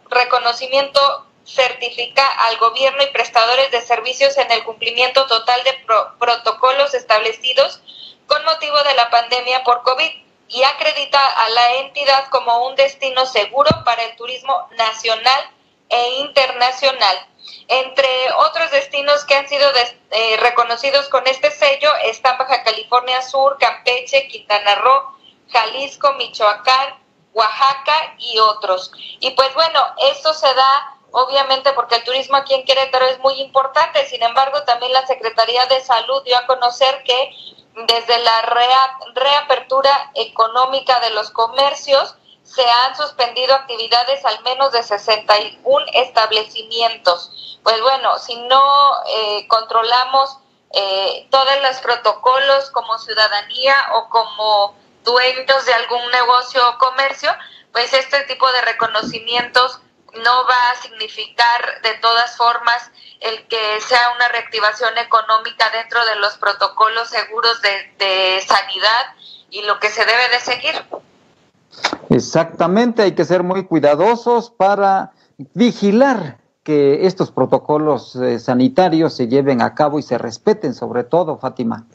reconocimiento certifica al gobierno y prestadores de servicios en el cumplimiento total de protocolos establecidos con motivo de la pandemia por COVID y acredita a la entidad como un destino seguro para el turismo nacional e internacional. Entre otros destinos que han sido eh, reconocidos con este sello están Baja California Sur, Campeche, Quintana Roo, Jalisco, Michoacán, Oaxaca y otros. Y pues bueno, eso se da obviamente porque el turismo aquí en Querétaro es muy importante, sin embargo también la Secretaría de Salud dio a conocer que desde la reapertura económica de los comercios, se han suspendido actividades al menos de 61 establecimientos. Pues bueno, si no eh, controlamos eh, todos los protocolos como ciudadanía o como dueños de algún negocio o comercio, pues este tipo de reconocimientos no va a significar de todas formas el que sea una reactivación económica dentro de los protocolos seguros de, de sanidad y lo que se debe de seguir. Exactamente, hay que ser muy cuidadosos para vigilar que estos protocolos eh, sanitarios se lleven a cabo y se respeten sobre todo, Fátima.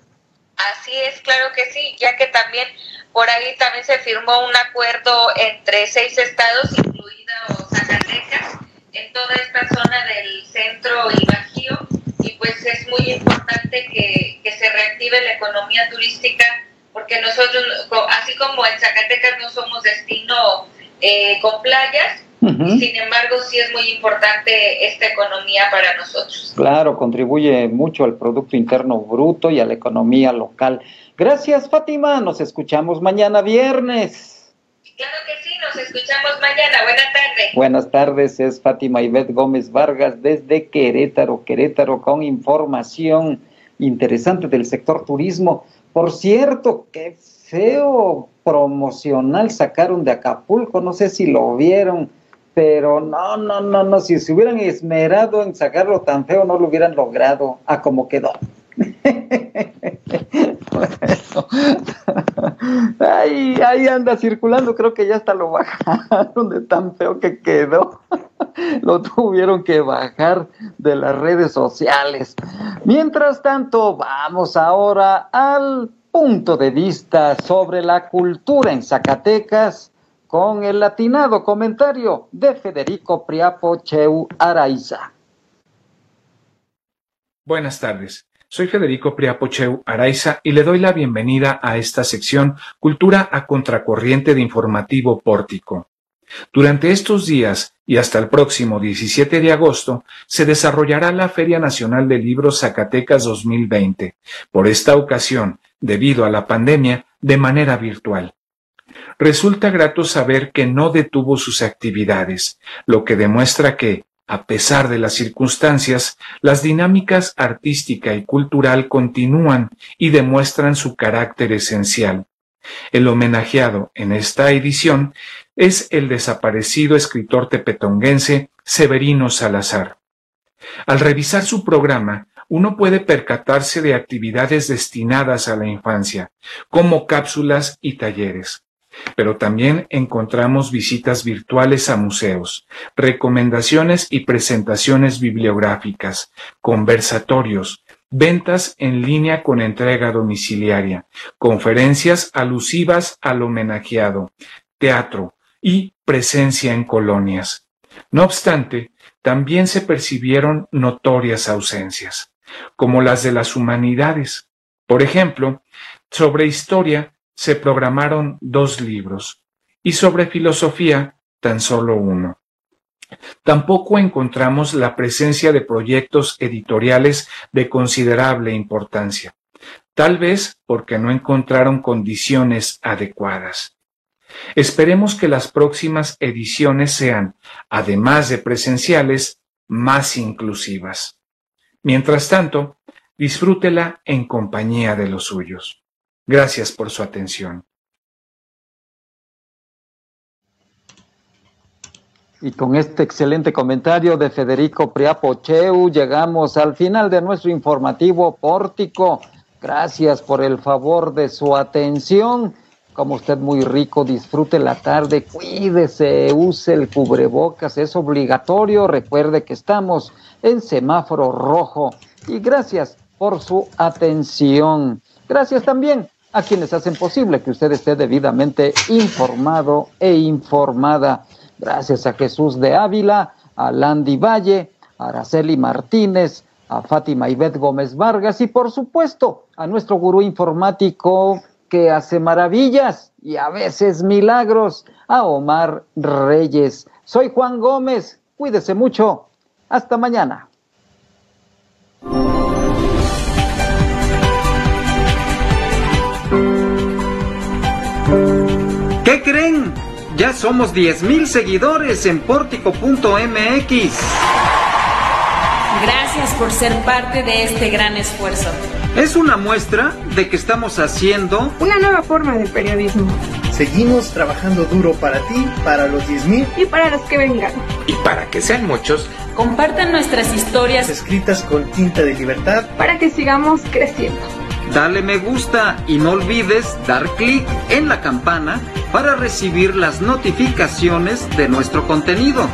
Así es, claro que sí, ya que también por ahí también se firmó un acuerdo entre seis estados, incluida Zacatecas, en toda esta zona del centro y bajío, y pues es muy importante que, que se reactive la economía turística porque nosotros, así como en Zacatecas no somos destino eh, con playas, sin embargo sí es muy importante esta economía para nosotros. Claro, contribuye mucho al Producto Interno Bruto y a la economía local. Gracias, Fátima. Nos escuchamos mañana viernes. Claro que sí, nos escuchamos mañana. Buenas tardes. Buenas tardes, es Fátima Ivette Gómez Vargas desde Querétaro, Querétaro, con información interesante del sector turismo. Por cierto, qué feo promocional sacaron de Acapulco, no sé si lo vieron. pero no, no, no, no, si se hubieran esmerado en sacarlo tan feo, no lo hubieran logrado a como quedó. ahí, ahí anda circulando, creo que ya hasta lo bajaron de tan feo que quedó. lo tuvieron que bajar de las redes sociales. Mientras tanto, vamos ahora al punto de vista sobre la cultura en Zacatecas con el latinado comentario de Federico Priapo Cheu Araiza. Buenas tardes. Soy Federico Priapocheu Araiza y le doy la bienvenida a esta sección Cultura a Contracorriente de Informativo Pórtico. Durante estos días y hasta el próximo 17 de agosto se desarrollará la Feria Nacional de Libros Zacatecas 2020, por esta ocasión, debido a la pandemia, de manera virtual. Resulta grato saber que no detuvo sus actividades, lo que demuestra que, a pesar de las circunstancias, las dinámicas artística y cultural continúan y demuestran su carácter esencial. El homenajeado en esta edición es el desaparecido escritor tepetonguense Severino Salazar. Al revisar su programa, uno puede percatarse de actividades destinadas a la infancia, como cápsulas y talleres pero también encontramos visitas virtuales a museos, recomendaciones y presentaciones bibliográficas, conversatorios, ventas en línea con entrega domiciliaria, conferencias alusivas al homenajeado, teatro y presencia en colonias. No obstante, también se percibieron notorias ausencias, como las de las humanidades. Por ejemplo, sobre historia se programaron dos libros y sobre filosofía tan solo uno. Tampoco encontramos la presencia de proyectos editoriales de considerable importancia, tal vez porque no encontraron condiciones adecuadas. Esperemos que las próximas ediciones sean, además de presenciales, más inclusivas. Mientras tanto, disfrútela en compañía de los suyos. Gracias por su atención. Y con este excelente comentario de Federico Priapocheu llegamos al final de nuestro informativo pórtico. Gracias por el favor de su atención. Como usted muy rico, disfrute la tarde, cuídese, use el cubrebocas, es obligatorio. Recuerde que estamos en semáforo rojo. Y gracias por su atención. Gracias también a quienes hacen posible que usted esté debidamente informado e informada. Gracias a Jesús de Ávila, a Landy Valle, a Araceli Martínez, a Fátima Ivette Gómez Vargas y por supuesto a nuestro gurú informático que hace maravillas y a veces milagros, a Omar Reyes. Soy Juan Gómez, cuídese mucho. Hasta mañana. ¿Qué creen? Ya somos 10.000 seguidores en pórtico.mx. Gracias por ser parte de este gran esfuerzo. Es una muestra de que estamos haciendo una nueva forma de periodismo. Seguimos trabajando duro para ti, para los 10.000 y para los que vengan. Y para que sean muchos, compartan nuestras historias escritas con tinta de libertad para que sigamos creciendo dale me gusta y no olvides dar clic en la campana para recibir las notificaciones de nuestro contenido.